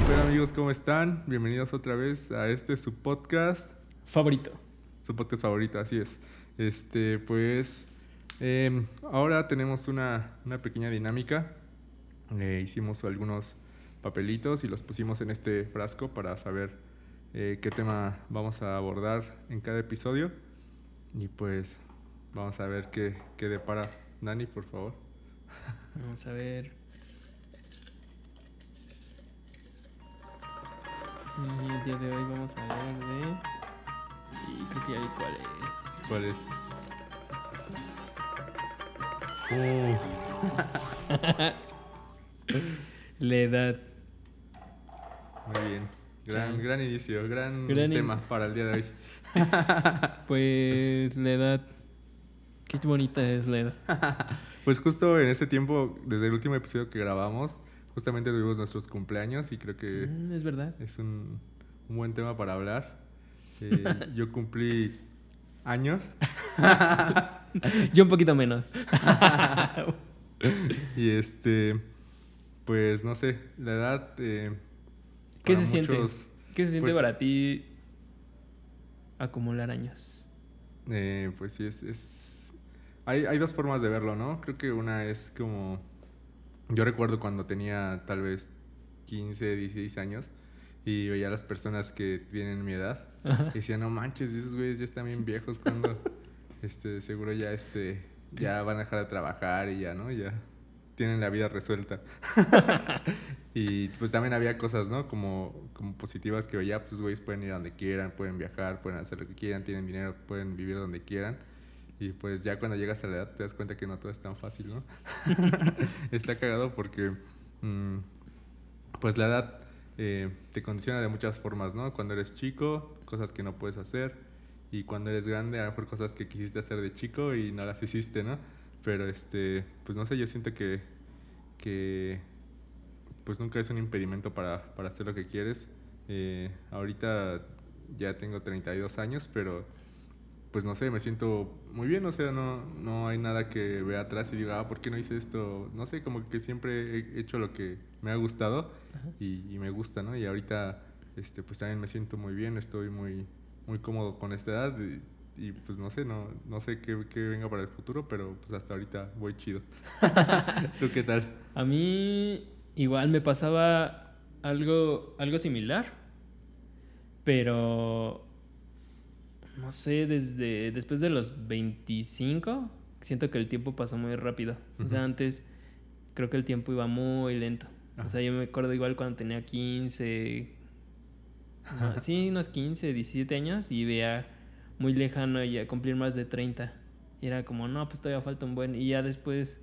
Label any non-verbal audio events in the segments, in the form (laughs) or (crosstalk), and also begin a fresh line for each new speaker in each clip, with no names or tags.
¿Qué pedo amigos? ¿Cómo están? Bienvenidos otra vez a este su podcast.
Favorito.
Su podcast favorito, así es. Este, pues, em, ahora tenemos una, una pequeña dinámica. Eh, hicimos algunos papelitos y los pusimos en este frasco para saber eh, qué tema vamos a abordar en cada episodio. Y pues, vamos a ver qué, qué depara. Dani, por favor.
Vamos a ver. Y el día de hoy vamos a hablar de. Y creo que ya vi cuál es.
¿Cuál es? (laughs)
La edad.
Muy bien. Gran, gran inicio, gran,
Gran in-
tema para el día de hoy. (laughs)
Pues la edad. Qué bonita es la edad. (laughs)
Pues justo en ese tiempo, desde el último episodio que grabamos, justamente tuvimos nuestros cumpleaños y creo que
Mm, es verdad.
es un, un buen tema para hablar. Eh, (laughs) yo cumplí años (laughs)
Yo un poquito menos. (laughs)
y este, pues no sé, la edad... eh,
¿Qué se siente?
muchos,
¿Qué se siente
pues-
para ti acumular años?
eh, pues sí, es... es- Hay, hay dos formas de verlo, ¿no? Creo que una es como... Yo recuerdo cuando tenía tal vez 15, 16 años y veía a las personas que tienen mi edad
Ajá.
y decía, no manches, esos güeyes ya están bien viejos cuando (laughs) este, seguro ya este ya van a dejar de trabajar y ya, ¿no? Ya tienen la vida resuelta. (laughs) y pues también había cosas, ¿no? Como, como positivas que veía, pues esos güeyes pueden ir a donde quieran, pueden viajar, pueden hacer lo que quieran, tienen dinero, pueden vivir donde quieran. Y pues ya cuando llegas a la edad te das cuenta que no todo es tan fácil, ¿no? (laughs) Está cagado porque mm, pues la edad eh, te condiciona de muchas formas, ¿no? Cuando eres chico, cosas que no puedes hacer. Y cuando eres grande, a lo mejor cosas que quisiste hacer de chico y no las hiciste, ¿no? Pero este, pues no sé, yo siento que, que pues nunca es un impedimento para, para hacer lo que quieres. Eh, ahorita ya tengo 32 años, pero pues no sé, me siento muy bien, o sea, no, no hay nada que vea atrás y diga, ah, ¿por qué no hice esto? No sé, como que siempre he hecho lo que me ha gustado y me gusta, ¿no? Y ahorita, este, pues también me siento muy bien, estoy muy, muy cómodo con esta edad y, y, pues no sé, no, no sé qué, qué venga para el futuro, pero pues hasta ahorita voy chido. (laughs) ¿Tú qué tal?
A mí igual me pasaba algo, algo similar, pero no sé, desde después de los 25, siento que el tiempo pasó muy rápido. O sea, antes creo que el tiempo iba muy lento. O sea, yo me acuerdo igual cuando tenía 15, no, (laughs) sí, unos 15, 17 años y veía muy lejano ya cumplir más de 30. Y era como, no, pues todavía falta un buen. Y ya después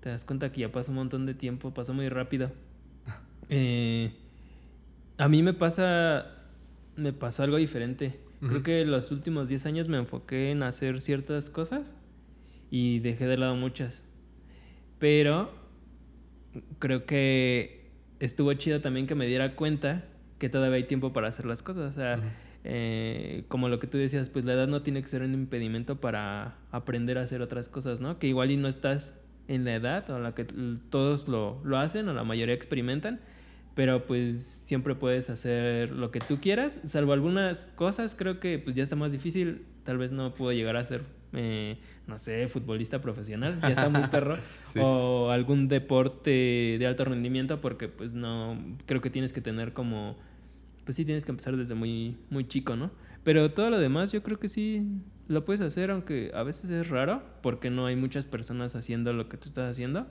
te das cuenta que ya pasó un montón de tiempo, pasó muy rápido. (laughs) Eh, a mí me pasa, me pasó algo diferente. Creo que los últimos 10 años me enfoqué en hacer ciertas cosas y dejé de lado muchas. Pero creo que estuvo chido también que me diera cuenta que todavía hay tiempo para hacer las cosas. O sea, eh, como lo que tú decías, pues la edad no tiene que ser un impedimento para aprender a hacer otras cosas, ¿no? Que igual y no estás en la edad o la que todos lo, lo hacen o la mayoría experimentan, pero pues siempre puedes hacer lo que tú quieras, salvo algunas cosas, creo que pues ya está más difícil, tal vez no puedo llegar a ser, eh, no sé, futbolista profesional, ya está muy (laughs) perro,
Sí.
o algún deporte de alto rendimiento, porque pues no, creo que tienes que tener como pues sí tienes que empezar desde muy, muy chico, ¿no? Pero todo lo demás yo creo que sí lo puedes hacer, aunque a veces es raro, porque no hay muchas personas haciendo lo que tú estás haciendo,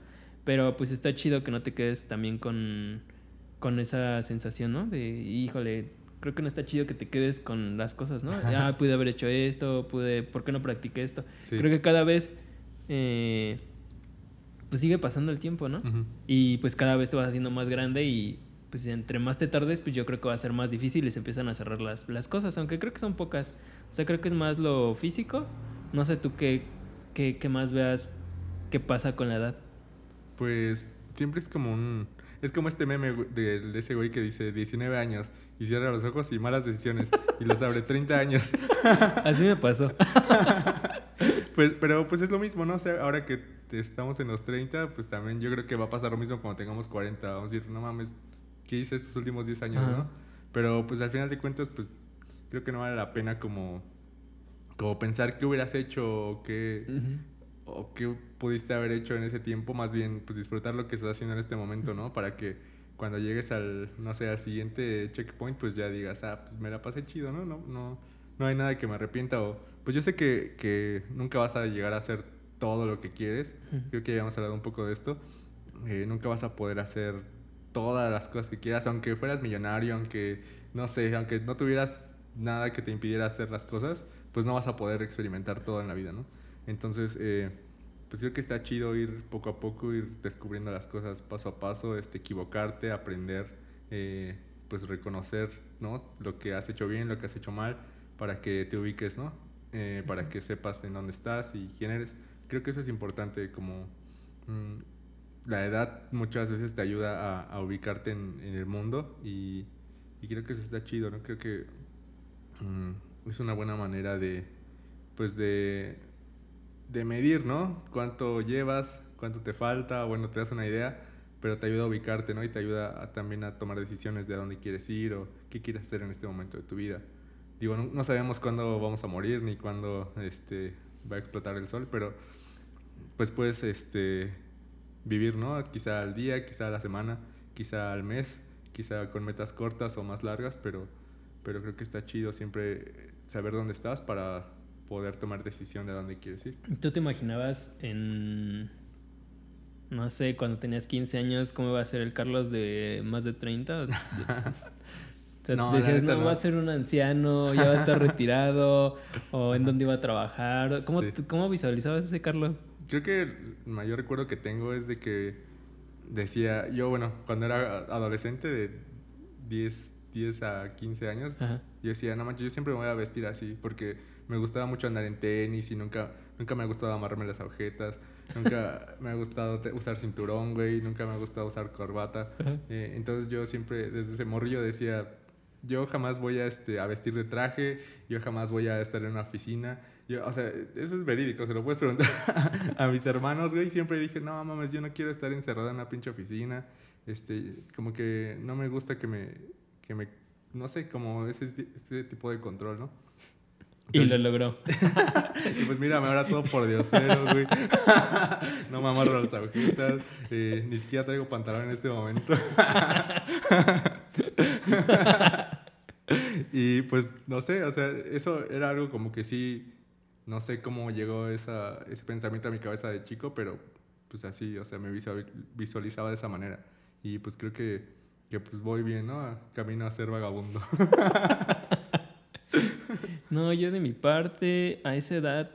pero pues está chido que no te quedes también con, con esa sensación, ¿no? De, híjole, creo que no está chido que te quedes con las cosas, ¿no? Ah, pude haber hecho esto, pude, ¿por qué no practiqué esto?
Sí.
Creo que cada vez, eh, pues sigue pasando el tiempo, ¿no? Y pues cada vez te vas haciendo más grande y pues entre más te tardes, pues yo creo que va a ser más difícil y se empiezan a cerrar las, las cosas, aunque creo que son pocas. O sea, creo que es más lo físico. No sé tú qué, qué, qué más veas qué pasa con la edad.
Pues siempre es como un... Es como este meme de, de ese güey que dice 19 años y cierra los ojos y malas decisiones y los abre 30 años. (laughs)
Así me pasó. (laughs)
Pues, pero pues es lo mismo, ¿no? O sea, ahora que estamos en los 30, pues también yo creo que va a pasar lo mismo cuando tengamos 40. Vamos a decir, no mames, qué hice estos últimos 10 años, ¿no? Pero pues al final de cuentas, pues creo que no vale la pena como, como pensar qué hubieras hecho o qué, o qué pudiste haber hecho en ese tiempo, más bien pues disfrutar lo que estás haciendo en este momento, ¿no? Para que cuando llegues al, no sé, al siguiente checkpoint, pues ya digas, ah, pues me la pasé chido, ¿no? No, no, no hay nada que me arrepienta o, pues yo sé que, que nunca vas a llegar a hacer todo lo que quieres, creo que ya hemos hablado un poco de esto, eh, nunca vas a poder hacer todas las cosas que quieras, aunque fueras millonario, aunque, no sé, aunque no tuvieras nada que te impidiera hacer las cosas, pues no vas a poder experimentar todo en la vida, ¿no? Entonces, eh, pues creo que está chido ir poco a poco, ir descubriendo las cosas paso a paso, este, equivocarte, aprender, eh, pues reconocer, ¿no? Lo que has hecho bien, lo que has hecho mal, para que te ubiques, ¿no? Eh, para que sepas en dónde estás y quién eres. Creo que eso es importante, como mm, la edad muchas veces te ayuda a, ubicarte en, el mundo y, creo que eso está chido, ¿no? Creo que mm, es una buena manera de, pues de de medir, ¿no? Cuánto llevas, cuánto te falta, bueno, te das una idea, pero te ayuda a ubicarte, ¿no? Y te ayuda también a tomar decisiones de a dónde quieres ir o qué quieres hacer en este momento de tu vida. Digo, no, sabemos cuándo vamos a morir ni cuándo este, va a explotar el sol, pero pues puedes este, vivir, ¿no? Quizá al día, quizá a la semana, quizá al mes, quizá con metas cortas o más largas, pero, pero creo que está chido siempre saber dónde estás para poder tomar decisión de dónde quieres ir.
¿Tú te imaginabas en, no sé, cuando tenías 15 años, cómo iba a ser el Carlos de más de 30? (laughs) O sea, no, decías, no, va a ser un anciano, ya va a estar retirado, o en dónde iba a trabajar. ¿Cómo, ¿Cómo visualizabas ese Carlos?
Creo que el mayor recuerdo que tengo es de que decía, yo, bueno, cuando era adolescente de 10, 10 a 15 años, yo decía, no manches, yo siempre me voy a vestir así, porque me gustaba mucho andar en tenis y nunca, nunca me ha gustado amarrarme las agujetas. Nunca (laughs) me ha gustado usar cinturón, güey. Nunca me ha gustado usar corbata. Eh, entonces yo siempre, desde ese morrillo decía, yo jamás voy a, este, a vestir de traje, yo jamás voy a estar en una oficina. Yo, o sea, eso es verídico, se lo puedes preguntar (laughs) a mis hermanos, güey. Siempre dije, no, mames, yo no quiero estar encerrado en una pinche oficina. Este, como que no me gusta que me, que me no sé, como ese, ese tipo de control, ¿no?
y lo logró. (laughs)
y pues mírame ahora todo por diosero, güey. (laughs) no me amarro las agujitas. Eh, ni siquiera traigo pantalón en este momento. (laughs) y pues no sé, o sea, eso era algo como que sí. No sé cómo llegó esa, ese pensamiento a mi cabeza de chico, pero pues así, o sea, me visualizaba de esa manera. Y pues creo que, que pues voy bien, ¿no? Camino a ser vagabundo. (laughs)
No, yo de mi parte, a esa edad,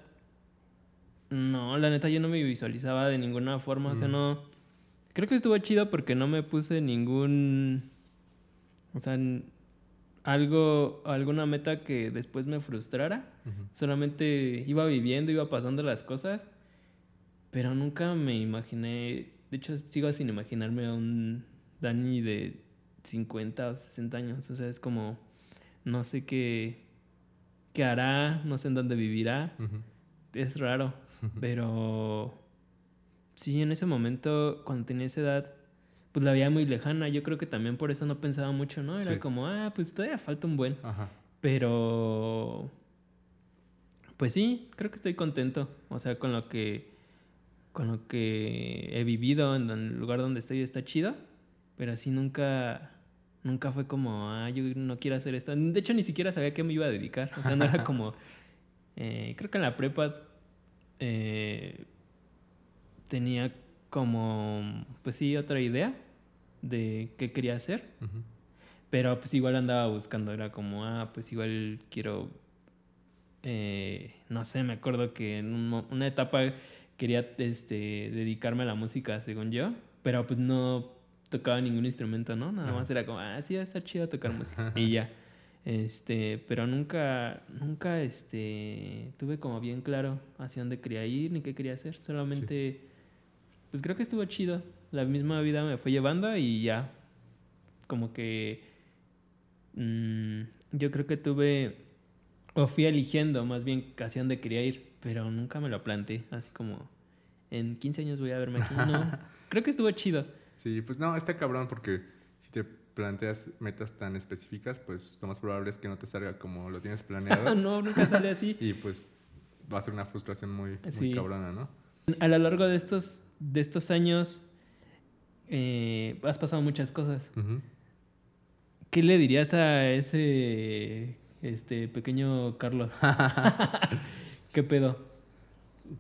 no, la neta yo no me visualizaba de ninguna forma, o sea, mm. no... Creo que estuvo chido porque no me puse ningún... O sea, algo, alguna meta que después me frustrara. Solamente iba viviendo, iba pasando las cosas, pero nunca me imaginé, de hecho sigo sin imaginarme a un Dani de 50 o 60 años, o sea, es como, no sé qué, qué hará, no sé en dónde vivirá. Es raro, pero sí, en ese momento, cuando tenía esa edad, pues la veía muy lejana. Yo creo que también por eso no pensaba mucho, ¿no? Era como, ah, pues todavía falta un buen. Pero, pues sí, creo que estoy contento. O sea, con lo que, con lo que he vivido en el lugar donde estoy está chido. Pero así nunca, Nunca fue como, ah, yo no quiero hacer esto. De hecho, ni siquiera sabía a qué me iba a dedicar. O sea, no era como. (laughs) Eh, creo que en la prepa eh, tenía como, pues sí, otra idea de qué quería hacer. Pero pues igual andaba buscando. Era como, ah, pues igual quiero. Eh, no sé, me acuerdo que en una etapa quería este, dedicarme a la música, según yo. Pero pues no tocaba ningún instrumento, ¿no? Nada más era como, ah, sí, está chido tocar (laughs) música. y ya. Este, pero nunca, nunca, este, tuve como bien claro hacia dónde quería ir ni qué quería hacer. Solamente, pues creo que estuvo chido. La misma vida me fue llevando y ya. Como que, mm, yo creo que tuve, o fui eligiendo más bien hacia dónde quería ir, pero nunca me lo planteé. Así como, en 15 años voy a verme aquí. No, (laughs) creo que estuvo chido.
Sí, pues no, está cabrón porque si te planteas metas tan específicas, pues lo más probable es que no te salga como lo tienes planeado. (laughs)
no, nunca sale así. (laughs)
y pues va a ser una frustración muy, muy
Sí.
cabrona, ¿no?
A lo largo de estos, de estos años eh, has pasado muchas cosas. ¿Qué le dirías a ese este pequeño Carlos? (laughs) ¿Qué pedo?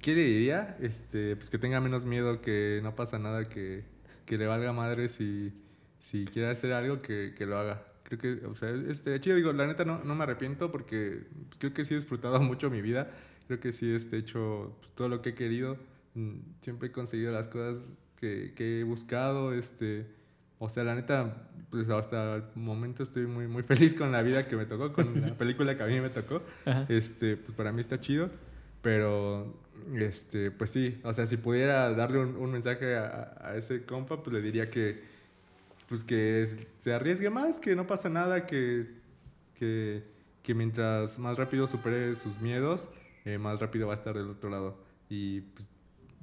¿Qué le diría? Este, pues que tenga menos miedo, que no pasa nada, que, que le valga madre si, si quiere hacer algo, que, que lo haga. Creo que, o sea, este, chido, digo, la neta no, no me arrepiento porque pues, creo que sí he disfrutado (laughs) mucho mi vida. Creo que sí este, he hecho pues, todo lo que he querido. Mm, Siempre he conseguido las cosas que, que he buscado. Este, o sea, la neta, pues hasta el momento estoy muy, muy (laughs) feliz con la vida que me tocó, con la (laughs) película que a mí me tocó.
Ajá.
Este, pues para mí está chido. Pero, este, pues sí, o sea, si pudiera darle un, un mensaje a, a ese compa, pues le diría que, pues que se arriesgue más, que no pasa nada, que, que, que mientras más rápido supere sus miedos, eh, más rápido va a estar del otro lado. Y pues,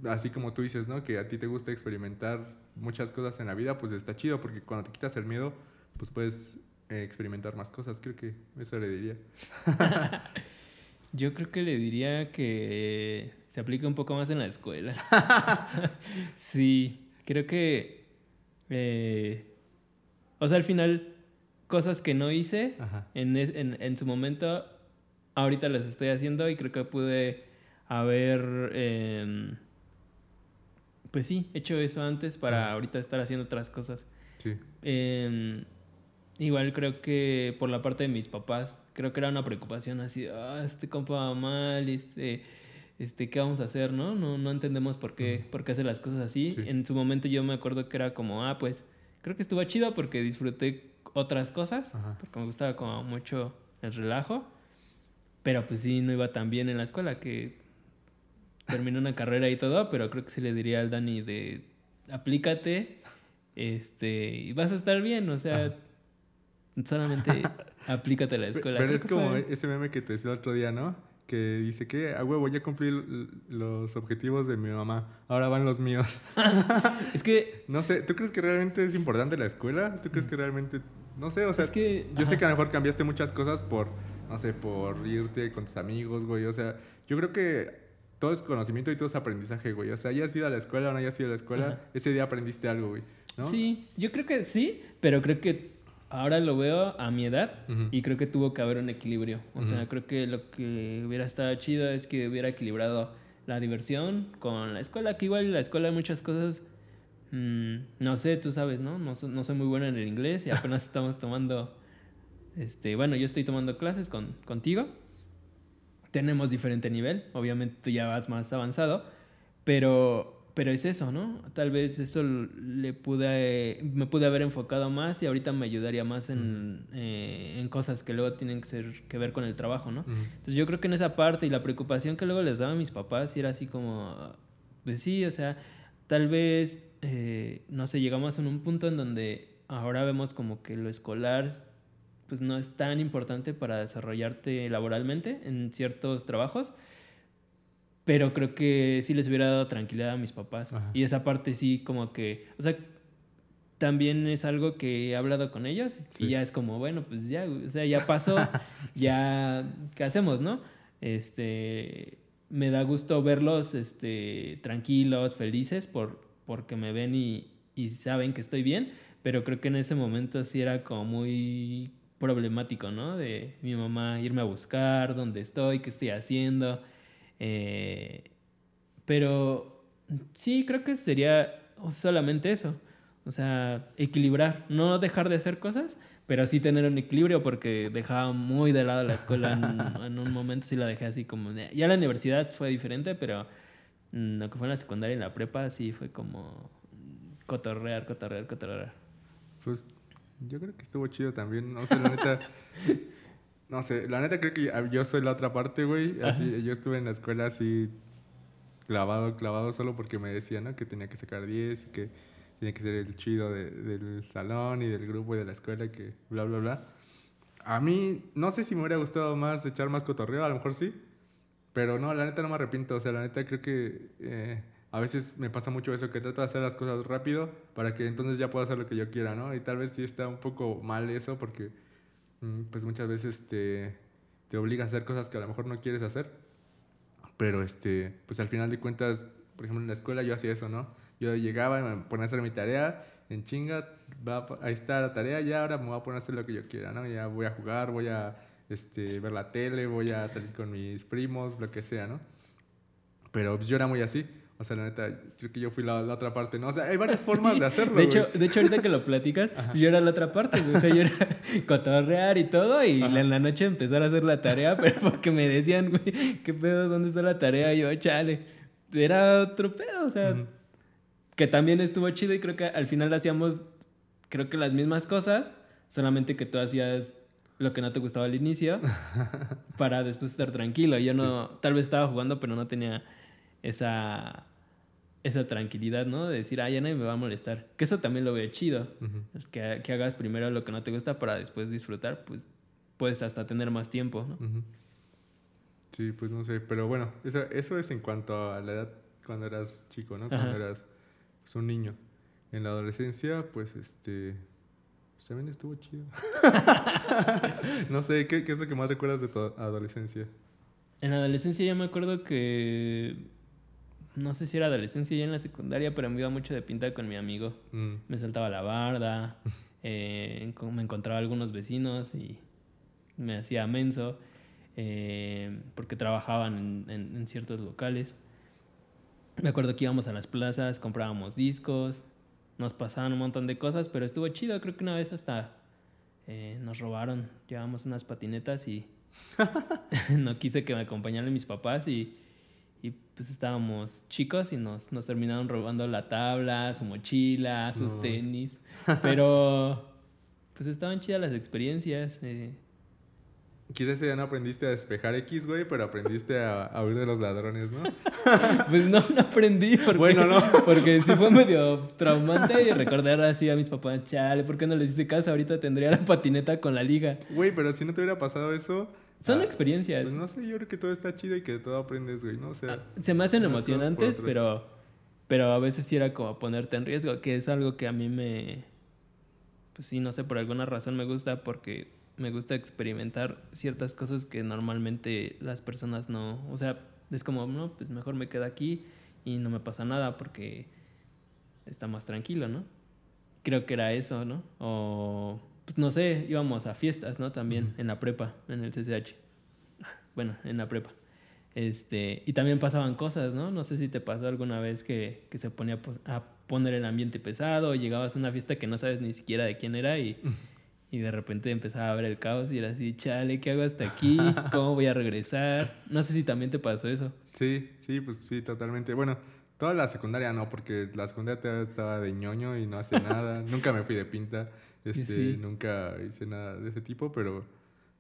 así como tú dices, ¿no? Que a ti te gusta experimentar muchas cosas en la vida, pues está chido, porque cuando te quitas el miedo, pues puedes eh, experimentar más cosas. Creo que eso le diría. (laughs)
Yo creo que le diría que se aplique un poco más en la escuela. (laughs) sí, creo que... eh, o sea, al final, cosas que no hice en, en, en su momento, ahorita las estoy haciendo y creo que pude haber... em, pues sí, hecho eso antes para ahorita estar haciendo otras cosas.
Sí.
Eh, igual creo que por la parte de mis papás, creo que era una preocupación así, ah, este compa va mal, este, este, ¿qué vamos a hacer, no? No, no entendemos por qué,
Ujú.
por qué hace las cosas así.
Sí.
En su momento yo me acuerdo que era como, ah, pues, creo que estuvo chido porque disfruté otras cosas,
Ajá.
porque me gustaba como mucho el relajo, pero pues sí, no iba tan bien en la escuela que terminé una carrera y todo, pero creo que sí le diría al Dani de aplícate este y vas a estar bien, o sea,
Ajá.
Solamente (laughs) aplícate a la escuela.
Pero es como
fue-
ese meme que te decía el otro día, ¿no? Que dice que a huevo ya cumplí los objetivos de mi mamá, ahora van los míos. (laughs)
es que (laughs)
No sé, ¿tú crees que realmente es importante la escuela? ¿Tú crees que realmente, no sé, o sea,
Es que-
yo sé que a lo mejor cambiaste muchas cosas por, no sé, por irte con tus amigos, güey, o sea, yo creo que todo es conocimiento y todo es aprendizaje, güey, o sea, hayas ido a la escuela o no hayas ido a la escuela,
Ajá.
ese día aprendiste algo, güey, ¿no?
sí, yo creo que sí, pero creo que ahora lo veo a mi edad
Ujú.
y creo que tuvo que haber un equilibrio. O sea, creo que lo que hubiera estado chido es que hubiera equilibrado la diversión con la escuela, que igual la escuela hay muchas cosas, mm, no sé, tú sabes, ¿no? No, no soy muy bueno en el inglés y apenas (laughs) estamos tomando, este, bueno, yo estoy tomando clases con, contigo. Tenemos diferente nivel, obviamente tú ya vas más avanzado, pero, pero es eso, ¿no? Tal vez eso le pude, me pude haber enfocado más y ahorita me ayudaría más en, eh, en cosas que luego tienen que, ser, que ver con el trabajo, ¿no? Entonces yo creo que en esa parte y la preocupación que luego les daba a mis papás era así como, pues sí, o sea, tal vez, eh, no sé, llegamos en un punto en donde ahora vemos como que lo escolar pues no es tan importante para desarrollarte laboralmente en ciertos trabajos, pero creo que sí les hubiera dado tranquilidad a mis papás.
Ajá.
Y esa parte sí como que, o sea, también es algo que he hablado con ellos
Sí.
y ya es como, bueno, pues ya, o sea, ya pasó, (laughs) ya, ¿qué hacemos, no? Este, me da gusto verlos, este, tranquilos, felices, por, porque me ven y, y saben que estoy bien, pero creo que en ese momento sí era como muy problemático, ¿no? De mi mamá irme a buscar, dónde estoy, qué estoy haciendo, eh, pero sí, creo que sería solamente eso. O sea, equilibrar, no dejar de hacer cosas, pero sí tener un equilibrio porque dejaba muy de lado la escuela en, (laughs) en un momento, sí la dejé así como... Ya la universidad fue diferente, pero mm, lo que fue en la secundaria y en la prepa sí fue como cotorrear, cotorrear, cotorrear.
Pues yo creo que estuvo chido también. No sé, la neta. (laughs) no sé, la neta creo que yo soy la otra parte, güey. Así, yo estuve en la escuela así clavado, clavado solo porque me decían, ¿no? Que tenía que sacar 10 y que tenía que ser el chido de- del salón y del grupo y de la escuela y que bla, bla, bla. A mí, no sé si me hubiera gustado más echar más cotorreo, a lo mejor sí. Pero no, la neta no me arrepiento. O sea, la neta creo que... eh, a veces me pasa mucho eso, que trato de hacer las cosas rápido para que entonces ya pueda hacer lo que yo quiera, ¿no? Y tal vez sí está un poco mal eso porque pues muchas veces te, obliga a hacer cosas que a lo mejor no quieres hacer. Pero este, pues al final de cuentas, por ejemplo en la escuela yo hacía eso, ¿no? Yo llegaba me ponía a hacer mi tarea, en chinga, va, ahí está la tarea, ya ahora me voy a poner a hacer lo que yo quiera, ¿no? Ya voy a jugar, voy a este, ver la tele, voy a salir con mis primos, lo que sea, ¿no? Pero pues, yo era muy así. O sea, la neta, creo que yo fui la, la otra parte, ¿no? O sea, hay varias (laughs) formas de hacerlo,
De hecho, de hecho, ahorita que lo platicas, (laughs) yo era la otra parte, güey. O sea, yo era (laughs) cotorrear y todo, y
Ajá.
en la noche empezar a hacer la tarea, pero porque me decían, güey, ¿qué pedo? ¿Dónde está la tarea? Y yo, chale. Era otro pedo, o sea, que también estuvo chido y creo que al final hacíamos, creo que las mismas cosas, solamente que tú hacías lo que no te gustaba al inicio para después estar tranquilo. Yo no, tal vez estaba jugando, pero no tenía esa, esa tranquilidad, ¿no? De decir, ah, ya nadie me va a molestar. Que eso también lo veo chido. Que, que hagas primero lo que no te gusta para después disfrutar, pues puedes hasta tener más tiempo, ¿no?
Sí, pues no sé, pero bueno, eso, eso es en cuanto a la edad cuando eras chico, ¿no? Cuando eras pues, un niño. En la adolescencia, pues este. Pues también estuvo chido. (laughs) no sé, ¿qué, ¿qué es lo que más recuerdas de tu adolescencia?
En la adolescencia yo me acuerdo que... No sé si era adolescencia ya en la secundaria, pero me iba mucho de pinta con mi amigo.
Mm,
Me saltaba la barda, (laughs) eh, me encontraba algunos vecinos y me hacía menso eh, porque trabajaban en, en- en ciertos locales. Me acuerdo que íbamos a las plazas, comprábamos discos, nos pasaban un montón de cosas, pero estuvo chido. Creo que una vez hasta eh, nos robaron, llevábamos unas patinetas y (laughs) (laughs) no quise que me acompañaran mis papás y, y, pues estábamos chicos y nos, nos terminaron robando la tabla, su mochila, sus
No.
tenis. (laughs) Pero pues estaban chidas las experiencias. eh.
Quizás día no aprendiste a despejar X, güey, pero aprendiste a, a huir de los ladrones, ¿no? (laughs)
Pues no, no aprendí porque,
Bueno, no. (laughs)
porque sí fue medio traumante y recordar así a mis papás, chale, ¿por qué no les hice caso? Ahorita tendría la patineta con la liga.
Güey, pero si no te hubiera pasado eso.
Son
ah,
experiencias.
Pues no sé, yo creo que todo está chido y que de todo aprendes, güey, ¿no? O sea.
Se me hacen emocionantes, pero, pero a veces sí era como ponerte en riesgo, que es algo que a mí me, pues sí, no sé, por alguna razón me gusta porque me gusta experimentar ciertas cosas que normalmente las personas no, o sea, es como, no, pues mejor me quedo aquí y no me pasa nada porque está más tranquilo, ¿no? Creo que era eso, ¿no? O, pues no sé, íbamos a fiestas, ¿no? También en la prepa, en el CCH. Bueno, en la prepa. Este, y también pasaban cosas, ¿no? No sé si te pasó alguna vez que, que se ponía pues, a poner el ambiente pesado, o llegabas a una fiesta que no sabes ni siquiera de quién era y, y de repente empezaba a ver el caos y era así, chale, ¿qué hago hasta aquí? (laughs) ¿Cómo voy a regresar? No sé si también te pasó eso.
Sí, sí, pues sí, totalmente. Bueno, toda la secundaria no, porque la secundaria estaba de ñoño y no hacía nada. (laughs) nunca me fui de pinta, este,
Sí.
nunca hice nada de ese tipo, pero,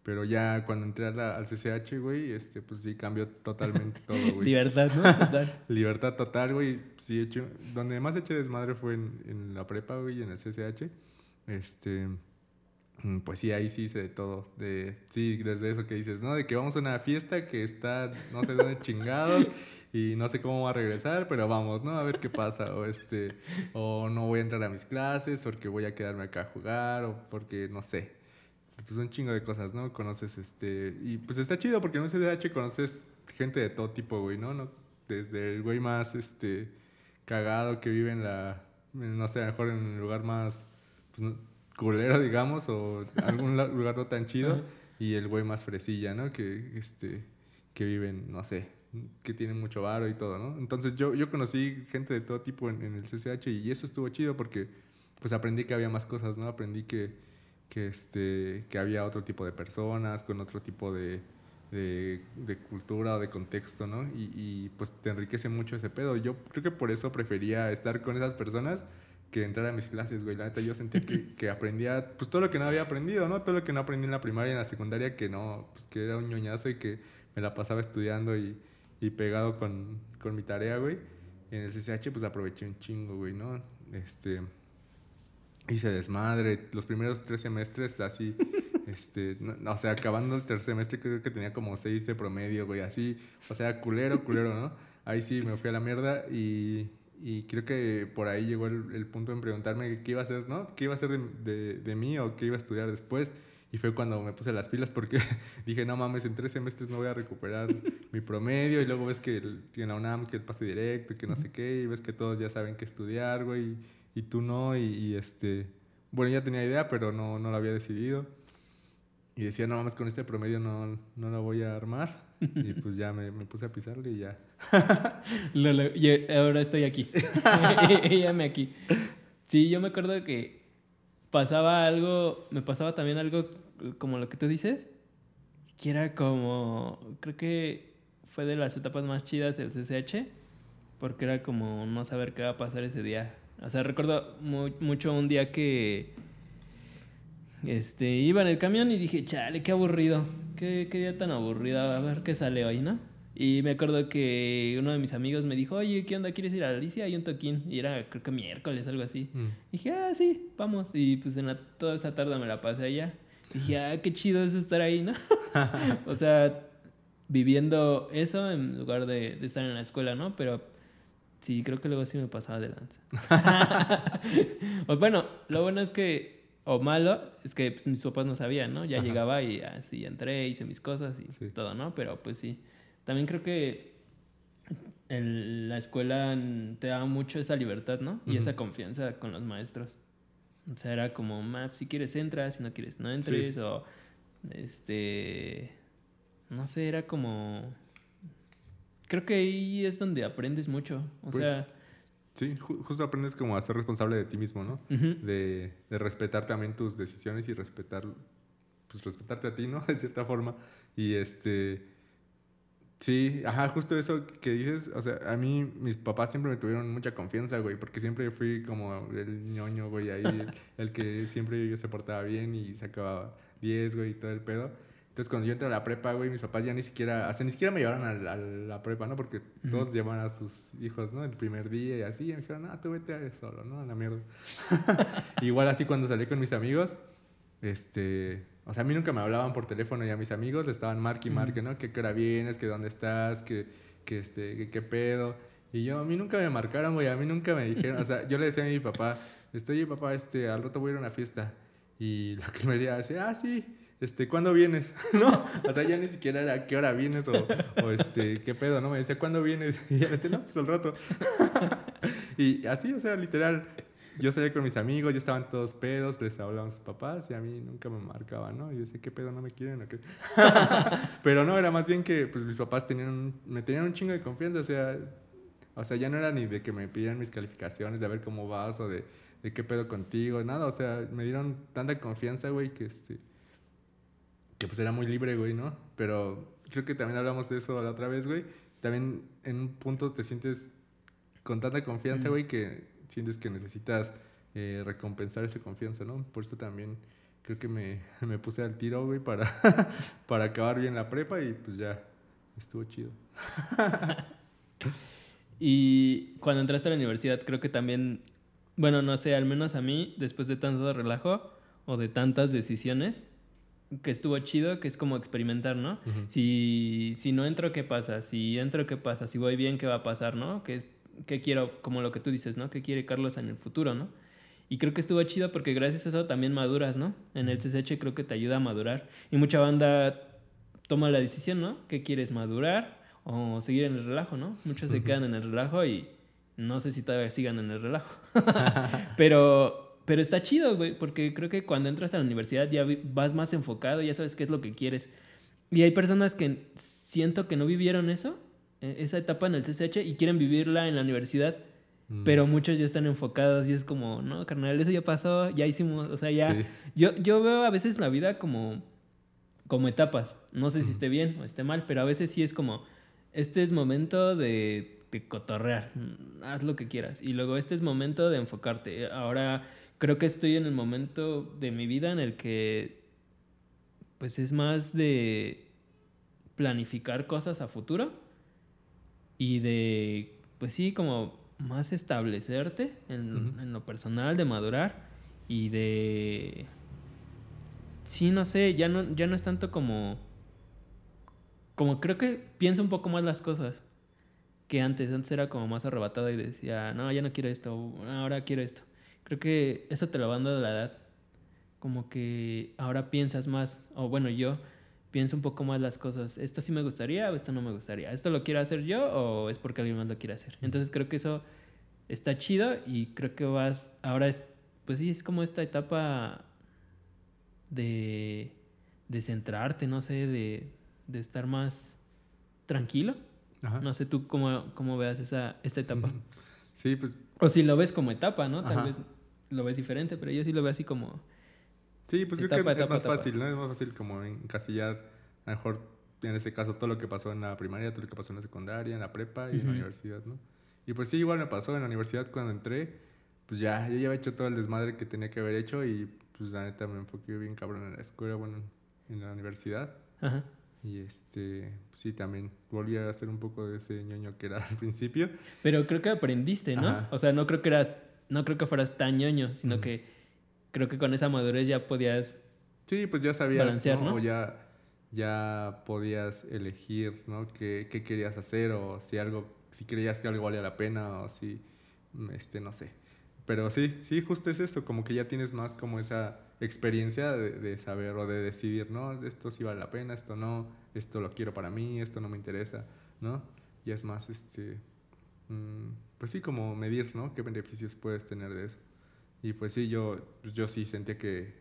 pero ya cuando entré a la- al CCH, güey, este, pues sí cambió totalmente todo, (laughs) güey.
Libertad, ¿no? Total. (laughs)
Libertad total, güey. Sí, he hecho, donde más eché desmadre fue en, en la prepa, güey, en el CCH. Este, pues sí, ahí sí hice de todo. De, sí, desde eso que dices, ¿no? De que vamos a una fiesta que está no sé dónde chingados (laughs) y no sé cómo va a regresar, pero vamos, ¿no? A ver qué pasa. O este, o no voy a entrar a mis clases porque voy a quedarme acá a jugar o porque no sé. Pues un chingo de cosas, ¿no? Conoces este. Y pues está chido porque en un CDH conoces gente de todo tipo, güey, ¿no? no desde el güey más este cagado que vive en la. No sé, a lo mejor en un lugar más. Pues, culero, digamos, o algún lugar no tan chido. Y el güey más fresilla, ¿no? Que este. que vive en, no sé, que tiene mucho varo y todo, ¿no? Entonces yo, yo conocí gente de todo tipo en, en el CCH y eso estuvo chido porque pues aprendí que había más cosas, ¿no? Aprendí que, que, este, que había otro tipo de personas, con otro tipo de, de, de cultura o de contexto, ¿no? Y, y, pues te enriquece mucho ese pedo. Yo creo que por eso prefería estar con esas personas que entrar a mis clases, güey. La neta yo sentía que, (laughs) que aprendía pues todo lo que no había aprendido, ¿no? Todo lo que no aprendí en la primaria y en la secundaria que no, pues que era un ñoñazo y que me la pasaba estudiando y, y pegado con, con mi tarea, güey. En el CCH pues aproveché un chingo, güey, ¿no? Este, hice desmadre. Los primeros tres semestres así, (laughs) este, no, no, o sea, acabando el tercer semestre creo que tenía como seis de promedio, güey, así. O sea, culero, culero, ¿no? ahí sí me fui a la mierda y, y creo que por ahí llegó el, el, punto en preguntarme qué iba a hacer, ¿no? ¿Qué iba a hacer de, de, de, mí o qué iba a estudiar después? Y fue cuando me puse las pilas porque (laughs) dije, no mames, en tres semestres no voy a recuperar (laughs) mi promedio. Y luego ves que el, en la UNAM que el pase directo, que no sé qué, y ves que todos ya saben qué estudiar, güey, y, y tú no. Y, y, este, bueno, ya tenía idea, pero no, no lo había decidido. Y decía, no mames, con este promedio no, no lo voy a armar. Y pues ya me, me puse a pisarle y ya. (laughs)
ahora estoy aquí. (laughs) Llame aquí. Sí, yo me acuerdo que pasaba algo, me pasaba también algo como lo que tú dices, que era como, creo que fue de las etapas más chidas del CCH, porque era como no saber qué va a pasar ese día. O sea, recuerdo muy, mucho un día que este, iba en el camión y dije, chale, qué aburrido, qué, qué día tan aburrido, a ver qué sale hoy, ¿no? Y me acuerdo que uno de mis amigos me dijo, oye, ¿qué onda? ¿Quieres ir a Alicia? Hay un toquín. Y era, creo que miércoles, algo así. Mm. Dije, ah, sí, vamos. Y pues en la, toda esa tarde me la pasé allá. Y dije, ah, qué chido es estar ahí, ¿no? (laughs) o sea, viviendo eso en lugar de, de, estar en la escuela, ¿no? Pero sí, creo que luego sí me pasaba de lanza. (laughs) (laughs) pues bueno, lo bueno es que, o malo, es que pues, mis papás no sabían, ¿no? Ya Ajá. llegaba y así entré, hice mis cosas y sí. todo, ¿no? Pero pues sí. También creo que en la escuela te daba mucho esa libertad, ¿no? Y uh -huh. esa confianza con los maestros. O sea, era como, map, si quieres entras, si no quieres no entres, sí. o este, no sé, era como, creo que ahí es donde aprendes mucho. O pues, sea...
Sí, ju justo aprendes como a ser responsable de ti mismo, ¿no? Uh -huh. de, de, respetar también tus decisiones y respetar, pues respetarte a ti, ¿no? (laughs) De cierta forma. Y este Sí, ajá, justo eso que dices, o sea, a mí mis papás siempre me tuvieron mucha confianza, güey, porque siempre fui como el ñoño, güey, ahí, el, (laughs) el, que siempre se portaba bien y sacaba 10, güey, y todo el pedo. Entonces, cuando yo entré a la prepa, güey, mis papás ya ni siquiera, sea, ni siquiera me llevaron a, a la prepa, ¿no? Porque uh -huh. todos llevan a sus hijos, ¿no? El primer día y así, y me dijeron, ah, tú vete solo, ¿no? A la mierda. (laughs) Igual así cuando salí con mis amigos, este, o sea, a mí nunca me hablaban por teléfono y a mis amigos le estaban marque y marque, ¿no? Qué hora vienes, que dónde estás, que, que este, que qué pedo. Y yo, a mí nunca me marcaron, güey, a mí nunca me dijeron, o sea, yo le decía a mi papá, estoy, papá, este, al rato voy a ir a una fiesta. Y lo que me decía, decía, ah, sí, este, ¿cuándo vienes? (laughs) ¿No? O sea, ya ni siquiera era qué hora vienes o, o, este, qué pedo, ¿no? Me decía, ¿cuándo vienes? (laughs) Y yo le decía, no, pues al rato. (laughs) y así, o sea, literal, yo salía con mis amigos, ya estaban todos pedos, les hablaban sus papás y a mí nunca me marcaban, ¿no? Y yo decía, ¿qué pedo no me quieren o qué? Pero no, era más bien que pues mis papás tenían, me tenían un chingo de confianza, o sea, o sea, ya no era ni de que me pidieran mis calificaciones, de a ver cómo vas o de, de qué pedo contigo, nada, o sea, me dieron tanta confianza, güey, que este, que pues era muy libre, güey, ¿no? Pero creo que también hablamos de eso la otra vez, güey. También en un punto te sientes con tanta confianza, güey, que sientes que necesitas eh, recompensar esa confianza, ¿no? Por eso también creo que me, (laughs) me puse al tiro, güey, para, (laughs) para acabar bien la prepa y pues ya estuvo chido. (laughs)
y cuando entraste a la universidad, creo que también, bueno, no sé, al menos a mí, después de tanto relajo o de tantas decisiones, que estuvo chido, que es como experimentar, ¿no? Uh -huh. si, si no entro, ¿qué pasa? Si entro, ¿qué pasa? Si voy bien, ¿qué va a pasar, no? Que es qué quiero, como lo que tú dices, ¿no? ¿Qué quiere Carlos en el futuro, ¿no? Y creo que estuvo chido porque gracias a eso también maduras, ¿no? En el CCH creo que te ayuda a madurar. Y mucha banda toma la decisión, ¿no? ¿Qué quieres madurar o seguir en el relajo, ¿no? Muchos se quedan en el relajo y no sé si todavía sigan en el relajo. (laughs) (laughs) pero, pero está chido, güey, porque creo que cuando entras a la universidad ya vas más enfocado, ya sabes qué es lo que quieres. Y hay personas que siento que no vivieron eso e, esa etapa en el CCH y quieren vivirla en la universidad. Mm. Pero muchos ya están enfocados y es como, no, carnal, eso ya pasó, ya hicimos, o sea, ya... Sí. Yo, yo veo a veces la vida como, como etapas. No sé mm. si esté bien o esté mal, pero a veces sí es como, este es momento de, de cotorrear, haz lo que quieras. Y luego este es momento de enfocarte. Ahora creo que estoy en el momento de mi vida en el que, pues es más de planificar cosas a futuro y de, pues sí, como más establecerte en, uh -huh. en, lo personal, de madurar y de... Sí, no sé, ya no, ya no es tanto como... Como creo que pienso un poco más las cosas. que antes. Antes era como más arrebatado y decía, no, ya no quiero esto, ahora quiero esto. Creo que eso te lo va dando la edad. Como que ahora piensas más, o bueno, yo pienso un poco más las cosas. Esto sí me gustaría o esto no me gustaría. ¿Esto lo quiero hacer yo o es porque alguien más lo quiere hacer? Entonces creo que eso está chido y creo que vas, ahora es, pues sí, es como esta etapa de, de centrarte, no sé, de, de estar más tranquilo.
Ajá.
No sé tú cómo, cómo veas esa, esta etapa. (laughs)
Sí, pues
O si lo ves como etapa, ¿no? Tal
Ajá.
vez lo ves diferente, pero yo sí lo veo así como...
Sí, pues creo que es más fácil, ¿no? Es más fácil como encasillar, a lo mejor en este caso, todo lo que pasó en la primaria, todo lo que pasó en la secundaria, en la prepa y en
Ujú.
la universidad, ¿no? Y pues sí, igual me pasó en la universidad cuando entré, pues ya, yo ya había hecho todo el desmadre que tenía que haber hecho y pues la neta me enfoqué bien cabrón en la escuela, bueno, en la universidad.
Ajá.
Y este, pues sí, también volví a hacer un poco de ese ñoño que era (laughs) al principio.
Pero creo que aprendiste, ¿no?
Ajá.
O sea, no creo que eras, no creo que fueras tan ñoño, sino que creo que con esa madurez ya podías...
Sí, pues ya sabías,
Balancear,
¿no?
¿no?
O ya, ya podías elegir, ¿no? Qué, qué querías hacer o si algo, si creías que algo valía la pena o si, este, no sé. Pero sí, sí, justo es eso, como que ya tienes más como esa experiencia de, de saber o de decidir, ¿no? Esto sí vale la pena, esto no, esto lo quiero para mí, esto no me interesa, ¿no? Y es más, este, pues sí, como medir, ¿no? ¿Qué beneficios puedes tener de eso? Y pues sí, yo, pues yo sí sentía que,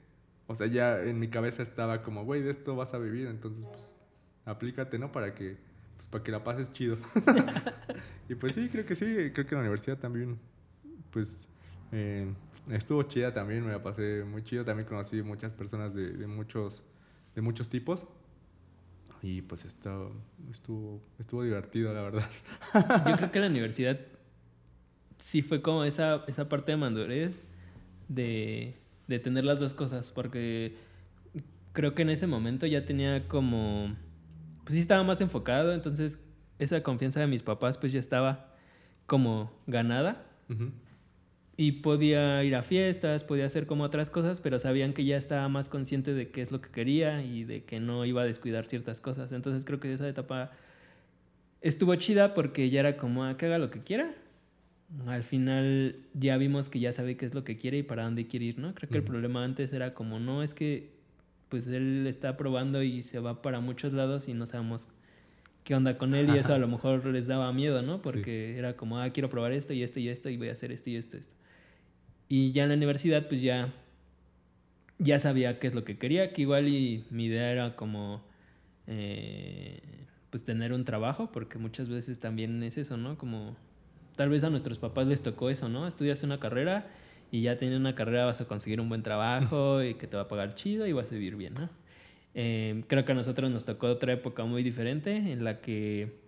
o sea, ya en mi cabeza estaba como, güey, de esto vas a vivir, entonces, pues, aplícate, ¿no? Para que, pues, para que la pases chido. (laughs) (laughs) y pues sí, creo que sí, creo que en la universidad también, pues, eh, estuvo chida también, me la pasé muy chido, también conocí muchas personas de, de muchos, de muchos tipos. Y pues esto estuvo, estuvo divertido, la verdad.
Yo creo que la universidad sí fue como esa, esa parte de madurez de, de tener las dos cosas, porque creo que en ese momento ya tenía como, pues sí estaba más enfocado, entonces esa confianza de mis papás pues ya estaba como ganada
Ujú.
Y podía ir a fiestas, podía hacer como otras cosas, pero sabían que ya estaba más consciente de qué es lo que quería y de que no iba a descuidar ciertas cosas. Entonces creo que esa etapa estuvo chida porque ya era como a que haga lo que quiera. Al final ya vimos que ya sabe qué es lo que quiere y para dónde quiere ir, ¿no? Creo que el problema antes era como, no, es que pues él está probando y se va para muchos lados y no sabemos qué onda con él y eso a lo mejor les daba miedo, ¿no? Porque era como, ah, quiero probar esto y esto y esto y voy a hacer esto y esto y esto. Y ya en la universidad pues ya, ya sabía qué es lo que quería, que igual y mi idea era como, eh, pues tener un trabajo, porque muchas veces también es eso, ¿no? Como, tal vez a nuestros papás les tocó eso, ¿no? Estudias una carrera y ya teniendo una carrera vas a conseguir un buen trabajo (laughs) y que te va a pagar chido y vas a vivir bien, ¿no? Eh, creo que a nosotros nos tocó otra época muy diferente en la que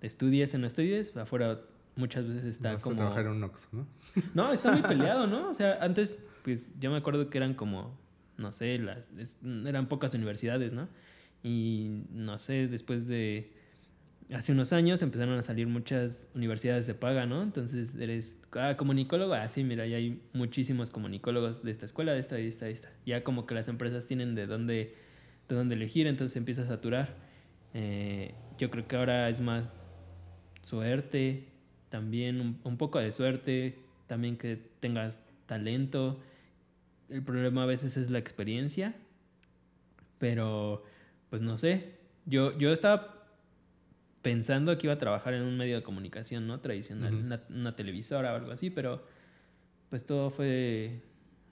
estudies o no estudies, afuera muchas veces está
Vas a
como...
trabajar en un Oxxo, ¿no? (laughs)
No, está muy (laughs) peleado, ¿no? O sea, antes, pues yo me acuerdo que eran como, no sé, las, eran pocas universidades, ¿no? Y no sé, después de hace unos años empezaron a salir muchas universidades de paga, ¿no? Entonces eres, ah, comunicólogo, ah, sí, mira, ya hay muchísimos comunicólogos de esta escuela, de esta, de esta, de esta. Ya como que las empresas tienen de dónde, de dónde elegir, entonces empieza a saturar. Eh, yo creo que ahora es más suerte, también un, un poco de suerte, también que tengas talento. El problema a veces es la experiencia, pero pues no sé. Yo, yo estaba pensando que iba a trabajar en un medio de comunicación, ¿no? Tradicional, una televisora o algo así, pero pues todo fue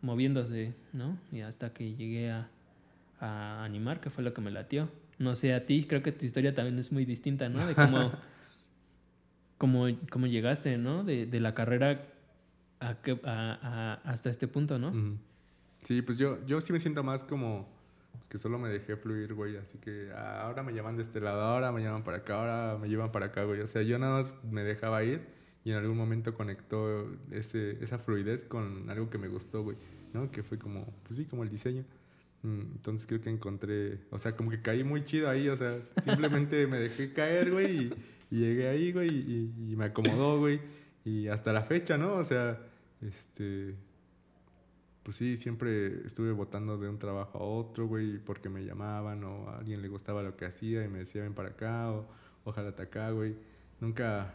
moviéndose, ¿no? Y hasta que llegué a, a animar, que fue lo que me latió. No sé a ti, creo que tu historia también es muy distinta, ¿no? De cómo, (laughs) cómo, cómo llegaste, ¿no? De, de la carrera a a- a- hasta este punto, ¿no?
Sí, pues yo, yo sí me siento más como pues, que solo me dejé fluir, güey. Así que ah, ahora me llaman de este lado, ahora me llaman para acá, ahora me llevan para acá, güey. O sea, yo nada más me dejaba ir y en algún momento conectó ese, esa fluidez con algo que me gustó, güey. ¿No? Que fue como, pues sí, como el diseño. Mm, Entonces creo que encontré, o sea, como que caí muy chido ahí, o sea, simplemente me dejé caer, güey, y, y llegué ahí, güey, y, y me acomodó, güey, y hasta la fecha, ¿no? O sea, este, pues sí, siempre estuve votando de un trabajo a otro, güey, porque me llamaban o a alguien le gustaba lo que hacía y me decía ven para acá o ojalá te acá, güey. Nunca,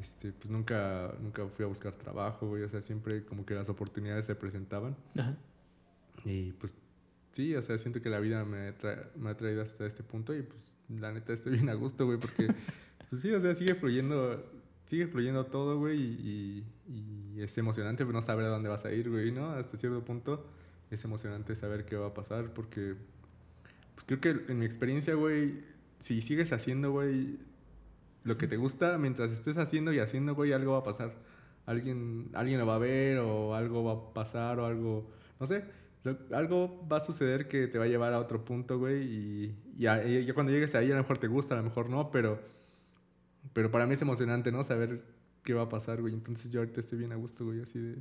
este, pues nunca, nunca fui a buscar trabajo, güey. O sea, siempre como que las oportunidades se presentaban.
Ajá.
Y pues sí, o sea, siento que la vida me, tra- me ha traído hasta este punto y pues la neta estoy bien a gusto, güey, porque (laughs) pues sí, o sea, sigue fluyendo, sigue fluyendo todo, güey, y, es emocionante no saber a dónde vas a ir, güey, ¿no? Hasta cierto punto es emocionante saber qué va a pasar porque pues creo que en mi experiencia, güey, si sigues haciendo, güey, lo que te gusta, mientras estés haciendo y haciendo, güey, algo va a pasar. Alguien, alguien lo va a ver o algo va a pasar o algo, no sé, algo va a suceder que te va a llevar a otro punto, güey, y, y, a- y cuando llegues ahí a lo mejor te gusta, a lo mejor no, pero, pero para mí es emocionante, ¿no? Saber qué va a pasar, güey. Entonces yo ahorita estoy bien a gusto, güey, así de,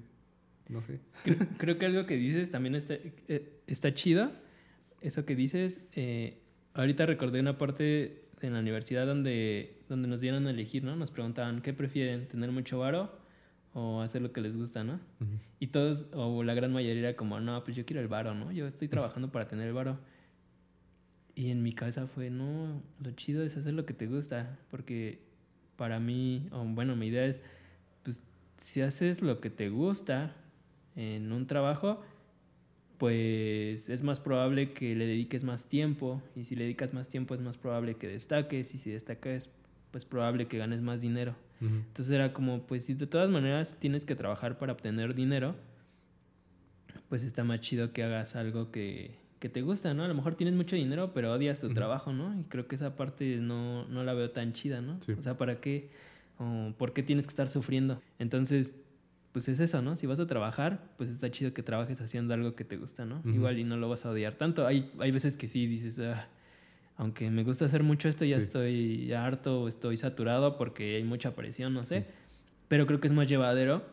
no sé.
Creo, creo que algo que dices también está, eh, está chido. Eso que dices, eh, ahorita recordé una parte en la universidad donde, donde nos dieron a elegir, ¿no? Nos preguntaban, ¿qué prefieren? ¿Tener mucho varo o hacer lo que les gusta, ¿no? Y todos, o la gran mayoría era como, no, pues yo quiero el varo, ¿no? Yo estoy trabajando para tener el varo. Y en mi cabeza fue, no, lo chido es hacer lo que te gusta, porque para mí, o bueno, mi idea es, pues si haces lo que te gusta en un trabajo, pues es más probable que le dediques más tiempo, y si le dedicas más tiempo es más probable que destaques, y si destacas, pues probable que ganes más dinero. Entonces era como, pues si de todas maneras tienes que trabajar para obtener dinero, pues está más chido que hagas algo que, que te gusta, ¿no? A lo mejor tienes mucho dinero, pero odias tu trabajo, ¿no? Y creo que esa parte no, no la veo tan chida, ¿no?
Sí.
O sea, ¿para qué? O, ¿Por qué tienes que estar sufriendo? Entonces, pues es eso, ¿no? Si vas a trabajar, pues está chido que trabajes haciendo algo que te gusta, ¿no? Igual y no lo vas a odiar tanto. Hay, hay veces que sí dices, "Ah, aunque me gusta hacer mucho esto, ya
Sí.
estoy ya harto o estoy saturado porque hay mucha presión, no sé. Pero creo que es más llevadero